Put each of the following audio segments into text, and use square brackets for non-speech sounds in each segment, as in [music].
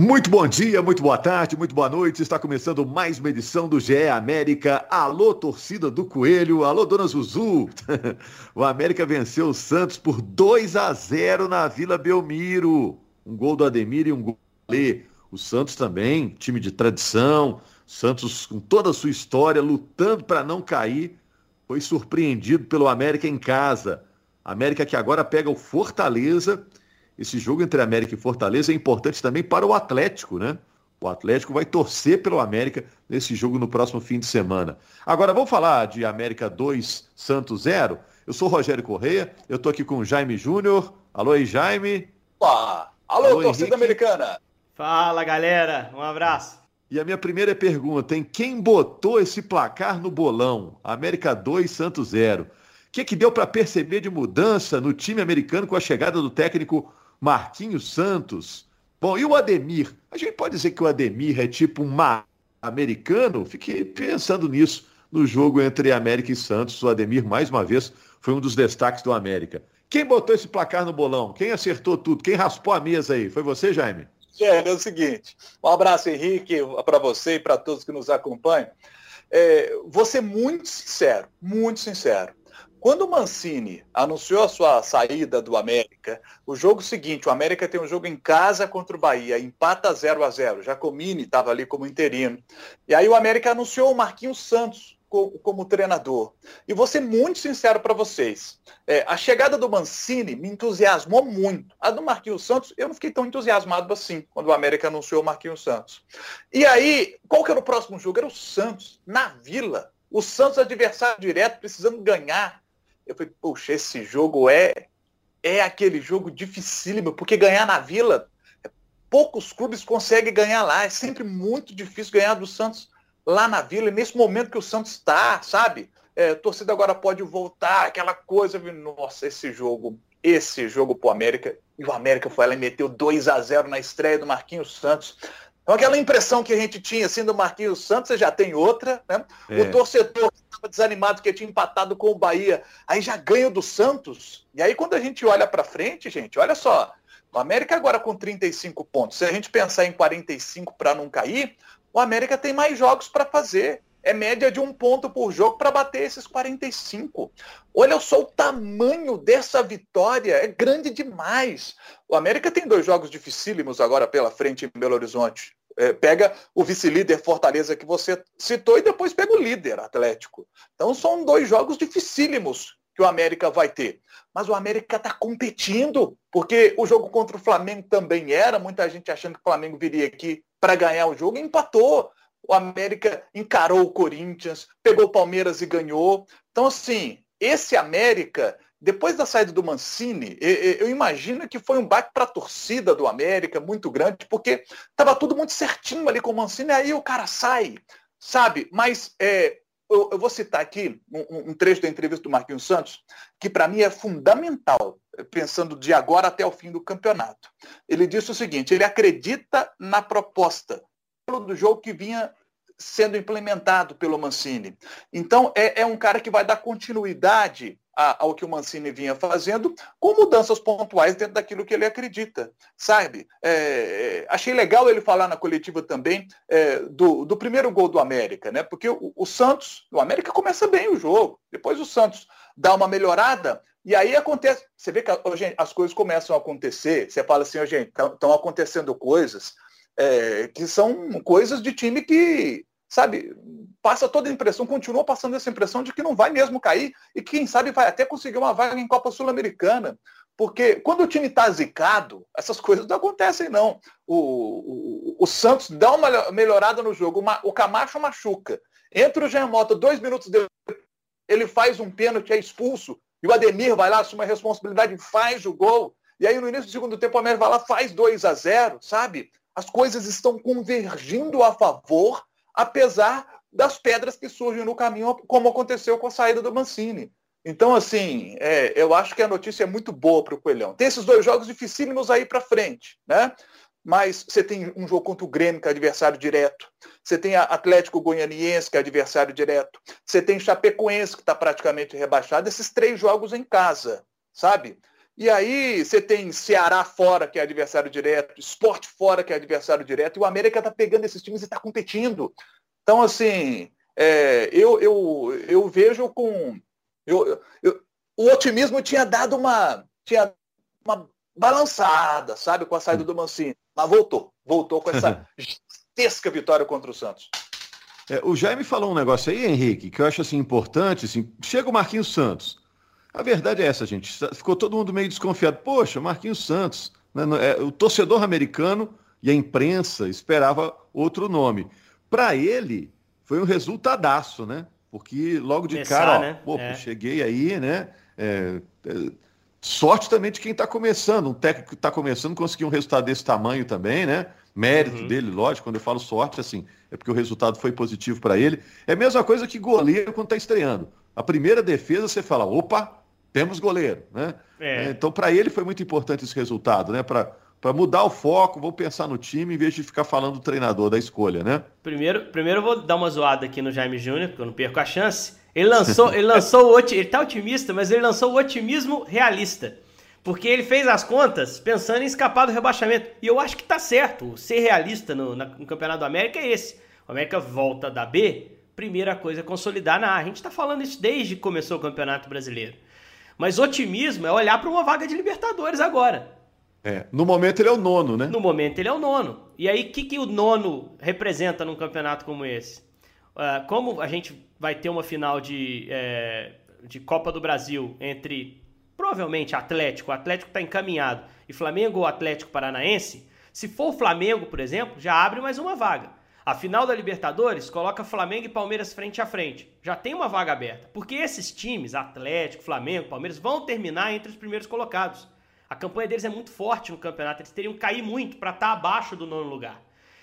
Muito bom dia, muito boa tarde, muito boa noite. Está começando mais uma edição do GE América. Alô, torcida do Coelho. Alô, dona Zuzu. [laughs] o América venceu o Santos por 2 a 0 na Vila Belmiro. Um gol do Ademir e um gol do Lê. O Santos também, time de tradição. Santos com toda a sua história, lutando para não cair, foi surpreendido pelo América em casa. América que agora pega o Fortaleza esse jogo entre América e Fortaleza é importante também para o Atlético, né? O Atlético vai torcer pelo América nesse jogo no próximo fim de semana. Agora vamos falar de América 2, Santos 0. Eu sou Rogério Correia, eu estou aqui com o Jaime Júnior. Alô aí, Jaime. Opa! Alô, Alô torcida Henrique. americana! Fala, galera! Um abraço! E a minha primeira pergunta, em quem botou esse placar no bolão? América 2, Santos 0. O que, que deu para perceber de mudança no time americano com a chegada do técnico Marquinhos Santos. Bom, e o Ademir? A gente pode dizer que o Ademir é tipo um americano? Fiquei pensando nisso no jogo entre América e Santos. O Ademir, mais uma vez, foi um dos destaques do América. Quem botou esse placar no bolão? Quem acertou tudo? Quem raspou a mesa aí? Foi você, Jaime? É, é o seguinte. Um abraço, Henrique, para você e para todos que nos acompanham. É, vou ser muito sincero, muito sincero. Quando o Mancini anunciou a sua saída do América, o jogo seguinte, o América tem um jogo em casa contra o Bahia, empata 0 a 0 Jacomini estava ali como interino. E aí o América anunciou o Marquinhos Santos como, como treinador. E vou ser muito sincero para vocês. É, a chegada do Mancini me entusiasmou muito. A do Marquinhos Santos, eu não fiquei tão entusiasmado assim, quando o América anunciou o Marquinhos Santos. E aí, qual que era o próximo jogo? Era o Santos, na Vila. O Santos adversário direto, precisando ganhar eu falei, poxa, esse jogo é é aquele jogo dificílimo, porque ganhar na Vila, poucos clubes conseguem ganhar lá. É sempre muito difícil ganhar do Santos lá na Vila. E nesse momento que o Santos está, sabe? É, torcida agora pode voltar, aquela coisa. Nossa, esse jogo, esse jogo pro América. E o América foi lá e meteu 2 a 0 na estreia do Marquinhos Santos. Então, aquela impressão que a gente tinha assim do Marquinhos Santos, você já tem outra, né? É. O torcedor estava desanimado que tinha empatado com o Bahia, aí já ganha do Santos. E aí, quando a gente olha para frente, gente, olha só, o América agora com 35 pontos. Se a gente pensar em 45 para não cair, o América tem mais jogos para fazer é média de um ponto por jogo para bater esses 45. Olha só o tamanho dessa vitória, é grande demais. O América tem dois jogos dificílimos agora pela frente em Belo Horizonte. É, pega o vice-líder Fortaleza que você citou e depois pega o líder Atlético. Então são dois jogos dificílimos que o América vai ter. Mas o América está competindo, porque o jogo contra o Flamengo também era, muita gente achando que o Flamengo viria aqui para ganhar o jogo e empatou o América encarou o Corinthians, pegou o Palmeiras e ganhou. Então, assim, esse América, depois da saída do Mancini, eu imagino que foi um baque para a torcida do América muito grande, porque estava tudo muito certinho ali com o Mancini, aí o cara sai, sabe? Mas é, eu, eu, vou citar aqui um, um, trecho da entrevista do Marquinhos Santos, que para mim é fundamental, pensando de agora até o fim do campeonato. Ele disse o seguinte: ele acredita na proposta do jogo que vinha sendo implementado pelo Mancini. Então, é, é um cara que vai dar continuidade a, ao que o Mancini vinha fazendo, com mudanças pontuais dentro daquilo que ele acredita, sabe? É, achei legal ele falar na coletiva também é, do, do primeiro gol do América, né? Porque o, o Santos, o América começa bem o jogo, depois o Santos dá uma melhorada, e aí acontece, você vê que gente, as coisas começam a acontecer, você fala assim, oh, gente, estão acontecendo coisas é, que são coisas de time que, sabe, passa toda a impressão, continua passando essa impressão de que não vai mesmo cair e quem sabe vai até conseguir uma vaga em Copa Sul-Americana. Porque quando o time está zicado, essas coisas não acontecem, não. O, o, o Santos dá uma melhorada no jogo, o Camacho machuca. Entra o Jean Mota, dois minutos depois, ele faz um pênalti, é expulso, e o Ademir vai lá, assume a responsabilidade, faz o gol. E aí no início do segundo tempo o América vai lá, faz 2 a 0 sabe? As coisas estão convergindo a favor, apesar das pedras que surgem no caminho, como aconteceu com a saída do Mancini. Então, assim, é, eu acho que a notícia é muito boa para o Coelhão. Tem esses dois jogos dificílimos aí para frente, né? Mas você tem um jogo contra o Grêmio, que é adversário direto. Você tem Atlético Goianiense, que é adversário direto. Você tem Chapecoense, que está praticamente rebaixado. Esses três jogos em casa, sabe? E aí você tem Ceará fora, que é adversário direto, Esporte fora, que é adversário direto, e o América está pegando esses times e está competindo. Então, assim, é, eu, eu, eu vejo com. Eu, eu, o otimismo tinha dado uma, tinha uma balançada, sabe, com a saída do Mancini. Mas voltou. Voltou com essa [laughs] gigantesca vitória contra o Santos. É, o Jaime falou um negócio aí, Henrique, que eu acho assim importante. Assim, chega o Marquinhos Santos. A verdade é essa, gente. Ficou todo mundo meio desconfiado. Poxa, Marquinhos Santos. Né, é, o torcedor americano e a imprensa esperava outro nome. Para ele, foi um resultadaço, né? Porque logo de Começar, cara, ó, né? pô, é. cheguei aí, né? É, é, sorte também de quem está começando. Um técnico que está começando conseguir um resultado desse tamanho também, né? Mérito uhum. dele, lógico, quando eu falo sorte, assim, é porque o resultado foi positivo para ele. É a mesma coisa que goleiro quando está estreando. A primeira defesa você fala, opa, temos goleiro, né? É. Então, para ele foi muito importante esse resultado, né? Para para mudar o foco, vou pensar no time em vez de ficar falando do treinador, da escolha, né? Primeiro, primeiro eu vou dar uma zoada aqui no Jaime Júnior, porque eu não perco a chance. Ele lançou, ele lançou o ele tá otimista, mas ele lançou o otimismo realista. Porque ele fez as contas pensando em escapar do rebaixamento. E eu acho que tá certo. Ser realista no, no Campeonato do América é esse. O América volta da B, primeira coisa é consolidar na A. A gente está falando isso desde que começou o Campeonato Brasileiro. Mas otimismo é olhar para uma vaga de Libertadores agora. É, no momento ele é o nono, né? No momento ele é o nono. E aí, o que, que o nono representa num campeonato como esse? Uh, como a gente vai ter uma final de, é, de Copa do Brasil entre provavelmente Atlético, o Atlético está encaminhado, e Flamengo ou Atlético Paranaense, se for o Flamengo, por exemplo, já abre mais uma vaga. A final da Libertadores coloca Flamengo e Palmeiras frente a frente. Já tem uma vaga aberta. Porque esses times, Atlético, Flamengo, Palmeiras, vão terminar entre os primeiros colocados. A campanha deles é muito forte no campeonato, eles teriam que cair muito para estar tá abaixo do nono lugar.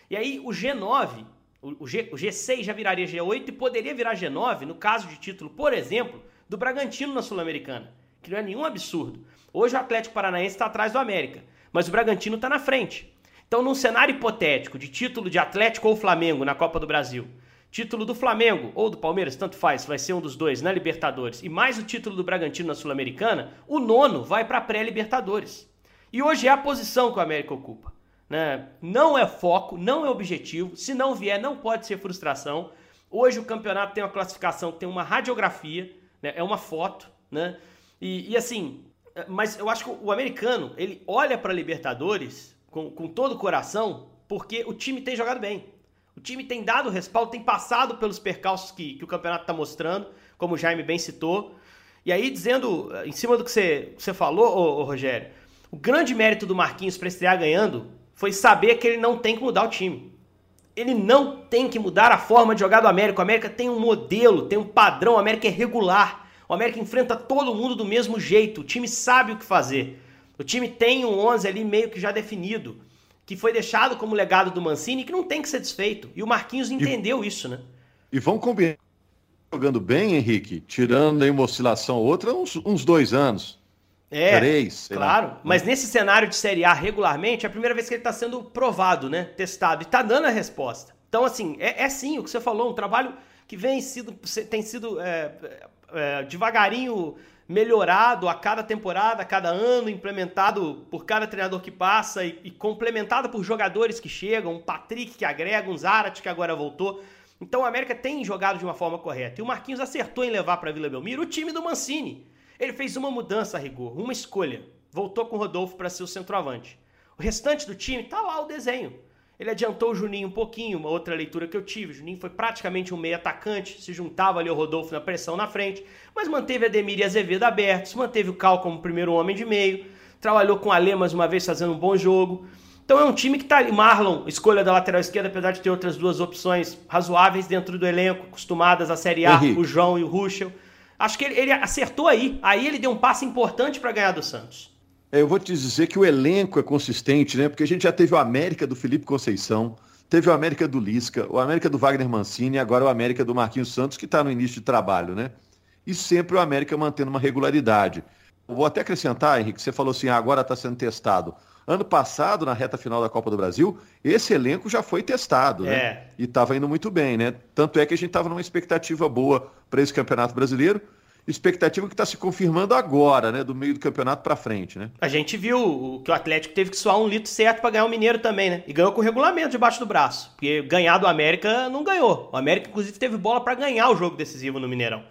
E aí o G9, o, G, o G6 já viraria G8 e poderia virar G9 no caso de título, por exemplo, do Bragantino na Sul-Americana, que não é nenhum absurdo. Hoje o Atlético Paranaense está atrás do América, mas o Bragantino está na frente. Então, num cenário hipotético de título de Atlético ou Flamengo na Copa do Brasil, Título do Flamengo ou do Palmeiras, tanto faz, vai ser um dos dois na Libertadores, e mais o título do Bragantino na Sul-Americana, o nono vai para a pré-Libertadores. E hoje é a posição que o América ocupa. Né? Não é foco, não é objetivo, se não vier, não pode ser frustração. Hoje o campeonato tem uma classificação que tem uma radiografia, né? é uma foto, né? E, e, assim, mas eu acho que o americano, ele olha para Libertadores com, com todo o coração, porque o time tem jogado bem. O time tem dado respaldo, tem passado pelos percalços que, que o campeonato está mostrando, como o Jaime bem citou. E aí, dizendo, em cima do que você, você falou, ô, ô, Rogério, o grande mérito do Marquinhos para estrear ganhando foi saber que ele não tem que mudar o time. Ele não tem que mudar a forma de jogar do América. O América tem um modelo, tem um padrão, o América é regular. O América enfrenta todo mundo do mesmo jeito. O time sabe o que fazer. O time tem um 11 ali meio que já definido que foi deixado como legado do Mancini que não tem que ser desfeito. E o Marquinhos entendeu e, isso, né? E vão combinar jogando bem, Henrique, tirando aí uma oscilação ou outra, uns, uns dois anos. É, três, claro. Lá. Mas nesse cenário de Série A regularmente, é a primeira vez que ele está sendo provado, né? Testado. E está dando a resposta. Então, assim, é, é, sim o que você falou, um trabalho que vem sido, tem sido é, é, devagarinho melhorado a cada temporada, a cada ano, implementado por cada treinador que passa e, e complementado por jogadores que chegam, um Patrick que agrega, um Zarat que agora voltou. Então o América tem jogado de uma forma correta. E o Marquinhos acertou em levar para Vila Belmiro o time do Mancini. Ele fez uma mudança a rigor, uma escolha. Voltou com o Rodolfo para ser o centroavante. O restante do time tá lá o desenho. Ele adiantou o Juninho um pouquinho, uma outra leitura que eu tive. O Juninho foi praticamente um meio atacante, se juntava ali ao Rodolfo na pressão na frente, mas manteve Ademir e Azevedo abertos, manteve o Cal como primeiro homem de meio, trabalhou com o Alê mais uma vez fazendo um bom jogo. Então é um time que tá ali. Marlon, escolha da lateral esquerda, apesar de ter outras duas opções razoáveis dentro do elenco, acostumadas à Série A, Henrique. o João e o Ruschel. Acho que ele, ele acertou aí. Aí ele deu um passo importante para ganhar do Santos. É, eu vou te dizer que o elenco é consistente, né? Porque a gente já teve o América do Felipe Conceição, teve o América do Lisca, o América do Wagner Mancini e agora o América do Marquinhos Santos, que está no início de trabalho, né? E sempre o América mantendo uma regularidade. vou até acrescentar, Henrique, você falou assim, ah, agora está sendo testado. Ano passado, na reta final da Copa do Brasil, esse elenco já foi testado, né? É. E estava indo muito bem, né? Tanto é que a gente estava numa expectativa boa para esse Campeonato Brasileiro expectativa que está se confirmando agora, né? Do meio do campeonato para frente, né? A gente viu que o Atlético teve que suar um litro certo para ganhar o Mineiro também, né? E ganhou com o regulamento debaixo do braço. Porque ganhar do América não ganhou. O América, inclusive, teve bola para ganhar o jogo decisivo no Mineirão.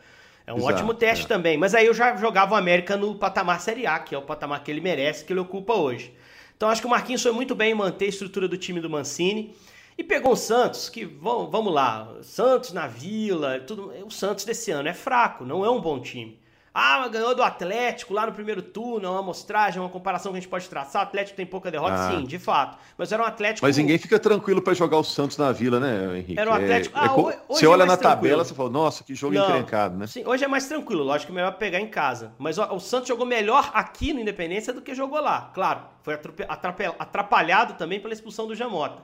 É um Exato, ótimo teste é. também. Mas aí eu já jogava o América no patamar Série A, que é o patamar que ele merece, que ele ocupa hoje. Então acho que o Marquinhos foi muito bem em manter a estrutura do time do Mancini. E pegou o Santos, que vamos lá, Santos na Vila, tudo. O Santos desse ano é fraco, não é um bom time. Ah, mas ganhou do Atlético lá no primeiro turno, é uma amostragem, uma comparação que a gente pode traçar. O Atlético tem pouca derrota, ah. sim, de fato. Mas era um Atlético. Mas ninguém fica tranquilo para jogar o Santos na vila, né, Henrique? Era um Atlético. É, é, ah, hoje você olha é na tranquilo. tabela, você fala, nossa, que jogo Não, encrencado, né? Sim, hoje é mais tranquilo, lógico que é melhor pegar em casa. Mas o, o Santos jogou melhor aqui no Independência do que jogou lá. Claro, foi atrapalhado também pela expulsão do Jamota.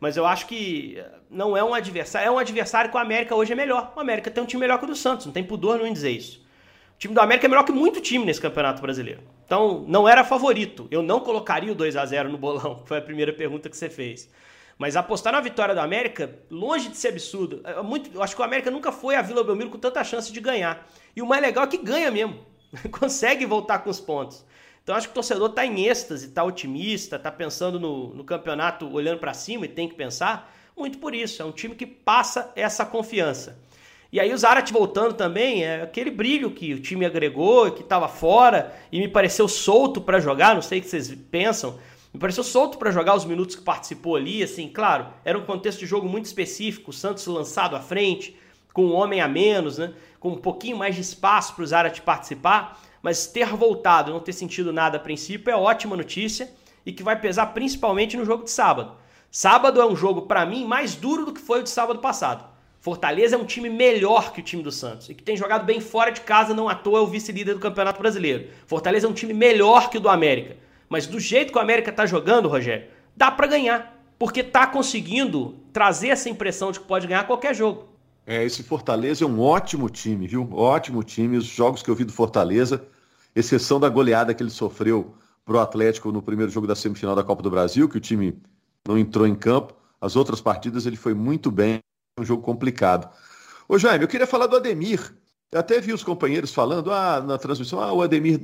Mas eu acho que não é um adversário. É um adversário que o América hoje é melhor. O América tem um time melhor que o do Santos, não tem pudor em dizer isso. O time do América é melhor que muito time nesse Campeonato Brasileiro. Então, não era favorito. Eu não colocaria o 2 a 0 no bolão, [laughs] foi a primeira pergunta que você fez. Mas apostar na vitória do América, longe de ser absurdo. É muito, eu acho que o América nunca foi a Vila Belmiro com tanta chance de ganhar. E o mais legal é que ganha mesmo. [laughs] Consegue voltar com os pontos. Então acho que o torcedor está em êxtase, está otimista, está pensando no, no campeonato olhando para cima e tem que pensar. Muito por isso. É um time que passa essa confiança. E aí o Zarat voltando também, é aquele brilho que o time agregou, que estava fora e me pareceu solto para jogar, não sei o que vocês pensam. Me pareceu solto para jogar os minutos que participou ali, assim, claro, era um contexto de jogo muito específico, o Santos lançado à frente, com um homem a menos, né? Com um pouquinho mais de espaço para o Zarat participar, mas ter voltado, não ter sentido nada a princípio é ótima notícia e que vai pesar principalmente no jogo de sábado. Sábado é um jogo, para mim, mais duro do que foi o de sábado passado. Fortaleza é um time melhor que o time do Santos e que tem jogado bem fora de casa, não à toa é o vice-líder do Campeonato Brasileiro. Fortaleza é um time melhor que o do América. Mas do jeito que o América tá jogando, Rogério, dá para ganhar. Porque tá conseguindo trazer essa impressão de que pode ganhar qualquer jogo. É, esse Fortaleza é um ótimo time, viu? Ótimo time. Os jogos que eu vi do Fortaleza, exceção da goleada que ele sofreu pro Atlético no primeiro jogo da semifinal da Copa do Brasil, que o time não entrou em campo. As outras partidas ele foi muito bem, um jogo complicado. Ô Jaime, eu queria falar do Ademir. Eu até vi os companheiros falando ah, na transmissão, ah, o Ademir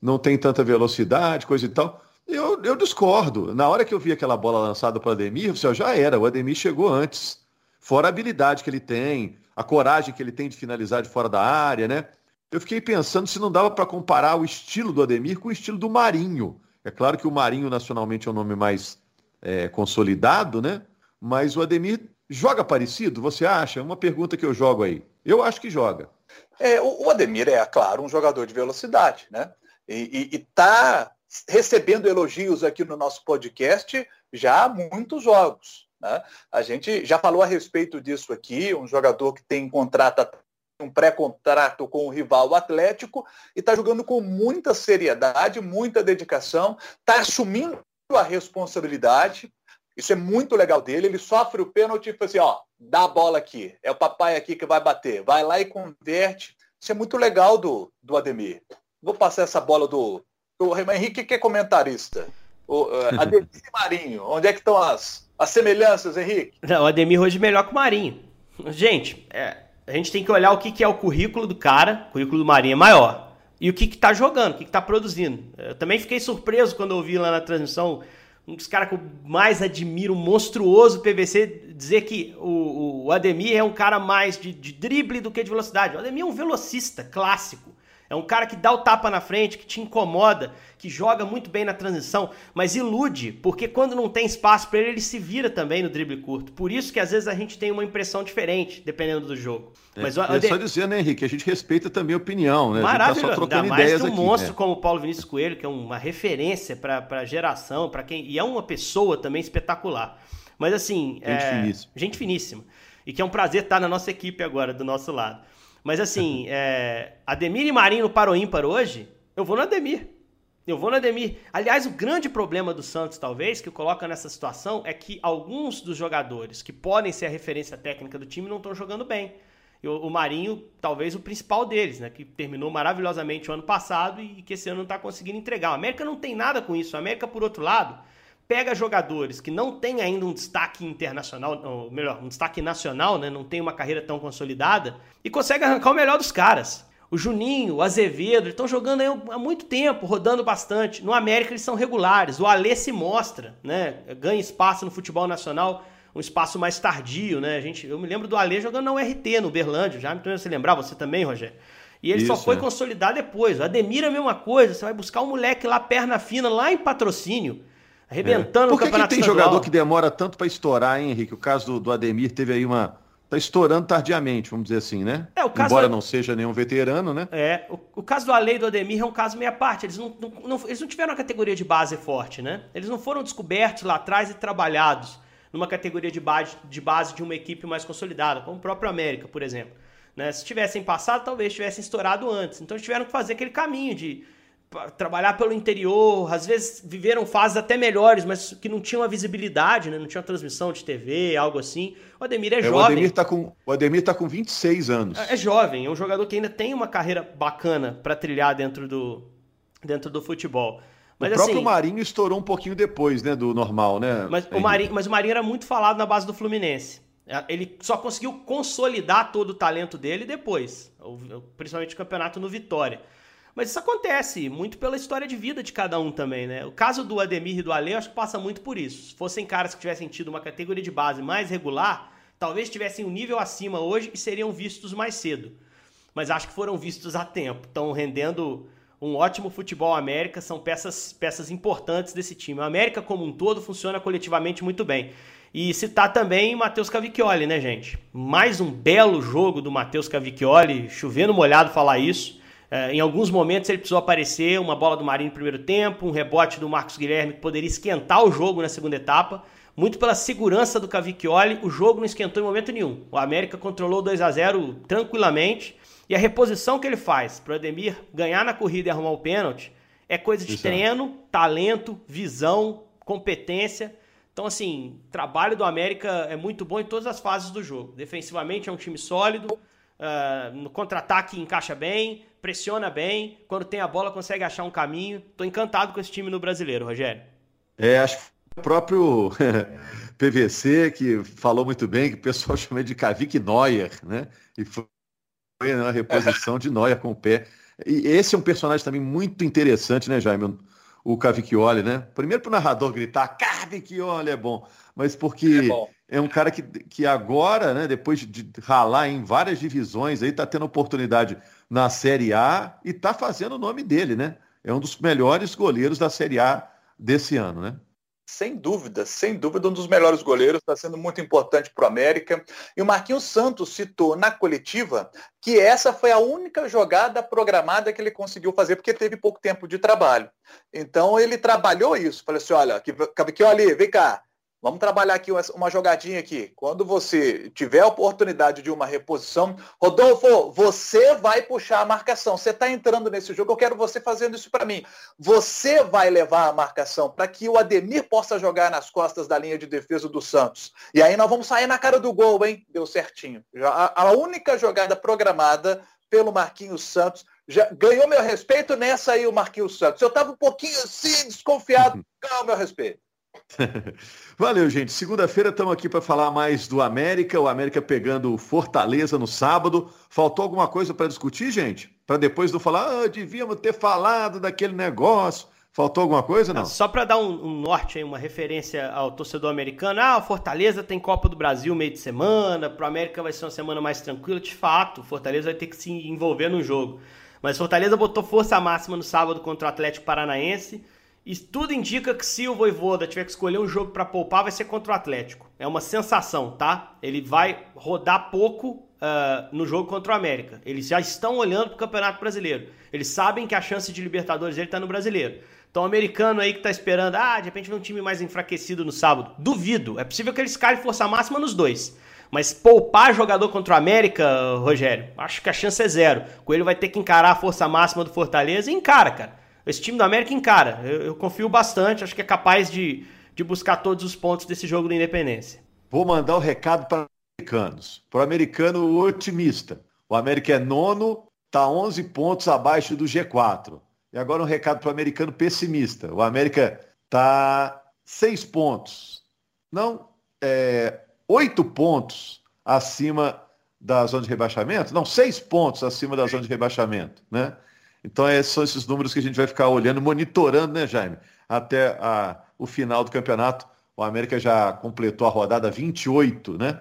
não tem tanta velocidade, coisa e tal. Eu, eu discordo. Na hora que eu vi aquela bola lançada para o Ademir, já era, o Ademir chegou antes. Fora a habilidade que ele tem, a coragem que ele tem de finalizar de fora da área, né? Eu fiquei pensando se não dava para comparar o estilo do Ademir com o estilo do Marinho. É claro que o Marinho nacionalmente é um nome mais é, consolidado, né? Mas o Ademir joga parecido, você acha? Uma pergunta que eu jogo aí. Eu acho que joga. É, o Ademir é, claro, um jogador de velocidade, né? E está recebendo elogios aqui no nosso podcast já há muitos jogos. Né? A gente já falou a respeito disso aqui, um jogador que tem contrato, um pré-contrato com o rival Atlético e está jogando com muita seriedade, muita dedicação, está assumindo a responsabilidade. Isso é muito legal dele. Ele sofre o pênalti e fala assim, ó, dá a bola aqui. É o papai aqui que vai bater. Vai lá e converte. Isso é muito legal do, do Ademir. Vou passar essa bola do, do Henrique, que é comentarista. O, [laughs] Ademir e Marinho, onde é que estão as, as semelhanças, Henrique? Não, o Ademir hoje é melhor que o Marinho. Gente, é, a gente tem que olhar o que, que é o currículo do cara, o currículo do Marinho é maior, e o que está jogando, o que está produzindo. Eu também fiquei surpreso quando eu vi lá na transmissão um dos caras que eu mais admiro, um monstruoso PVC, dizer que o, o Ademir é um cara mais de, de drible do que de velocidade. O Ademir é um velocista clássico. É um cara que dá o tapa na frente, que te incomoda, que joga muito bem na transição, mas ilude, porque quando não tem espaço para ele, ele se vira também no drible curto. Por isso que às vezes a gente tem uma impressão diferente, dependendo do jogo. É, mas é só dizer, né, Henrique, a gente respeita também a opinião, né? Maravilhoso. A gente tá só trocando mais um aqui, monstro né? como o Paulo Vinícius Coelho, que é uma referência para a geração, para quem e é uma pessoa também espetacular. Mas assim, gente é... finíssima. Gente finíssima. E que é um prazer estar na nossa equipe agora, do nosso lado. Mas assim, [laughs] é, Ademir e Marinho no Paro Ímpar hoje, eu vou no Ademir. Eu vou no Ademir. Aliás, o grande problema do Santos, talvez, que coloca nessa situação, é que alguns dos jogadores que podem ser a referência técnica do time não estão jogando bem. E o, Marinho, talvez o principal deles, né? Que terminou maravilhosamente o ano passado e que esse ano não está conseguindo entregar. O América não tem nada com isso. O América, por outro lado, pega jogadores que não têm ainda um destaque internacional, ou melhor, um destaque nacional, né? não tem uma carreira tão consolidada, e consegue arrancar o melhor dos caras. O Juninho, o Azevedo, estão jogando aí há muito tempo, rodando bastante. No América eles são regulares. O Alê se mostra, né? Ganha espaço no futebol nacional, um espaço mais tardio, né? A gente, eu me lembro do Alê jogando na URT, no Berlândia, já me você lembrar, você também, Rogério. E ele Isso, só foi é. consolidar depois. O Ademir é a mesma coisa, você vai buscar um moleque lá, perna fina, lá em patrocínio, arrebentando é. Por que, que tem estadual? jogador que demora tanto para estourar, hein, Henrique? O caso do, do Ademir teve aí uma Tá estourando tardiamente, vamos dizer assim, né? É, o caso Embora do... não seja nenhum veterano, né? É, o, o caso do Alei e do Ademir é um caso meia parte. Eles não, não, não, eles não tiveram uma categoria de base forte, né? Eles não foram descobertos lá atrás e trabalhados numa categoria de base, de base de uma equipe mais consolidada, como o próprio América, por exemplo. Né? Se tivessem passado, talvez tivessem estourado antes. Então eles tiveram que fazer aquele caminho de trabalhar pelo interior, às vezes viveram fases até melhores, mas que não tinham a visibilidade, né? não tinha transmissão de TV, algo assim. O Ademir é, é jovem. O Ademir está com, o Ademir tá com 26 anos. É, é jovem, é um jogador que ainda tem uma carreira bacana para trilhar dentro do, dentro do futebol. Mas, o próprio assim, Marinho estourou um pouquinho depois, né, do normal, né? Mas o, Marinho, mas o Marinho era muito falado na base do Fluminense. Ele só conseguiu consolidar todo o talento dele depois, principalmente o campeonato no Vitória. Mas isso acontece muito pela história de vida de cada um também, né? O caso do Ademir e do Ale, eu acho que passa muito por isso. Se fossem caras que tivessem tido uma categoria de base mais regular, talvez tivessem um nível acima hoje e seriam vistos mais cedo. Mas acho que foram vistos a tempo. Estão rendendo um ótimo futebol América, são peças, peças importantes desse time. A América como um todo funciona coletivamente muito bem. E citar também Matheus Cavicchioli, né, gente? Mais um belo jogo do Matheus Cavicchioli, chovendo molhado falar isso. É, em alguns momentos ele precisou aparecer, uma bola do Marinho no primeiro tempo, um rebote do Marcos Guilherme que poderia esquentar o jogo na segunda etapa. Muito pela segurança do Cavicchioli, o jogo não esquentou em momento nenhum. O América controlou 2 a 0 tranquilamente. E a reposição que ele faz para o Ademir ganhar na corrida e arrumar o pênalti é coisa de Isso. treino, talento, visão, competência. Então, assim, o trabalho do América é muito bom em todas as fases do jogo. Defensivamente é um time sólido, uh, no contra-ataque encaixa bem, pressiona bem, quando tem a bola consegue achar um caminho. Estou encantado com esse time no brasileiro, Rogério. É, acho que o próprio [laughs] PVC que falou muito bem, que o pessoal [laughs] chama de Kavik Neuer, né? E foi na reposição de Neuer com o pé. E esse é um personagem também muito interessante, né, Jaime? O Cavicchioli, né? Primeiro para o narrador gritar, Cavicchioli é bom, mas porque é, é, um cara que, que agora, né, depois de ralar em várias divisões, aí está tendo oportunidade na Série A e está fazendo o nome dele, né? É um dos melhores goleiros da Série A desse ano, né? Sem dúvida, sem dúvida, um dos melhores goleiros, está sendo muito importante para o América. E o Marquinhos Santos citou na coletiva que essa foi a única jogada programada que ele conseguiu fazer, porque teve pouco tempo de trabalho. Então ele trabalhou isso. Falei assim: olha, aqui, aqui ali, vem cá, Vamos trabalhar aqui uma jogadinha aqui. Quando você tiver a oportunidade de uma reposição, Rodolfo, você vai puxar a marcação. Você está entrando nesse jogo, eu quero você fazendo isso para mim. Você vai levar a marcação para que o Ademir possa jogar nas costas da linha de defesa do Santos. E aí nós vamos sair na cara do gol, hein? Deu certinho. A única jogada programada pelo Marquinhos Santos já ganhou meu respeito nessa aí o Marquinhos Santos. Eu estava um pouquinho assim desconfiado, [laughs] ganhou meu respeito. [laughs] Valeu, gente. Segunda-feira estamos aqui para falar mais do América. O América pegando Fortaleza no sábado. Faltou alguma coisa para discutir, gente? Para depois não falar, ah, devíamos ter falado daquele negócio. Faltou alguma coisa, não? Só para dar um, um, norte, uma referência ao torcedor americano. Ah, o Fortaleza tem Copa do Brasil meio de semana. Para o América vai ser uma semana mais tranquila. De fato, o Fortaleza vai ter que se envolver no jogo. Mas Fortaleza botou força máxima no sábado contra o Atlético Paranaense. E tudo indica que se o Voivoda tiver que escolher um jogo para poupar, vai ser contra o Atlético. É uma sensação, tá? Ele vai rodar pouco uh, no jogo contra o América. Eles já estão olhando para o Campeonato Brasileiro. Eles sabem que a chance de Libertadores dele está no Brasileiro. Então, o americano aí que está esperando, ah, de repente vem um time mais enfraquecido no sábado. Duvido. É possível que eles escalem força máxima nos dois. Mas poupar jogador contra o América, Rogério, acho que a chance é zero. O Coelho vai ter que encarar a força máxima do Fortaleza e encara, cara. Esse time do América encara. Eu, eu confio bastante, acho que é capaz de, de buscar todos os pontos desse jogo da Independência. Vou mandar o um recado para os americanos. Para o americano otimista. O América é nono, está 11 pontos abaixo do G4. E agora um recado para o americano pessimista. O América está 6 pontos. Não, é, 8 pontos acima da zona de rebaixamento? Não, seis pontos acima da zona de rebaixamento, né? Então, esses são esses números que a gente vai ficar olhando, monitorando, né, Jaime? Até a, o final do campeonato. O América já completou a rodada 28, né?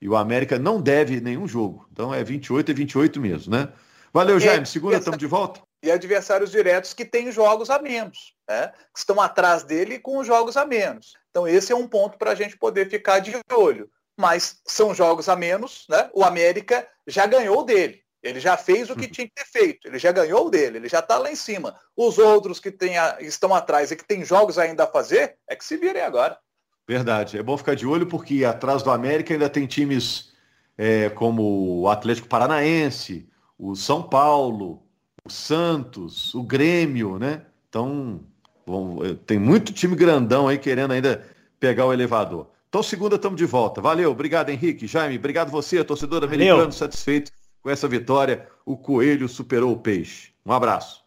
E o América não deve nenhum jogo. Então é 28 e 28 mesmo, né? Valeu, Jaime. Segunda, estamos de volta. E adversários diretos que têm jogos a menos, né? Que estão atrás dele com jogos a menos. Então esse é um ponto para a gente poder ficar de olho. Mas são jogos a menos, né? O América já ganhou dele. Ele já fez o que uhum. tinha que ter feito. Ele já ganhou dele. Ele já está lá em cima. Os outros que tem a, estão atrás e que têm jogos ainda a fazer, é que se virem agora. Verdade. É bom ficar de olho porque atrás do América ainda tem times é, como o Atlético Paranaense, o São Paulo, o Santos, o Grêmio, né? Então, bom, tem muito time grandão aí querendo ainda pegar o elevador. Então, segunda, estamos de volta. Valeu, obrigado, Henrique. Jaime, obrigado você, torcedor americano, satisfeito com essa vitória. O Coelho superou o Peixe. Um abraço.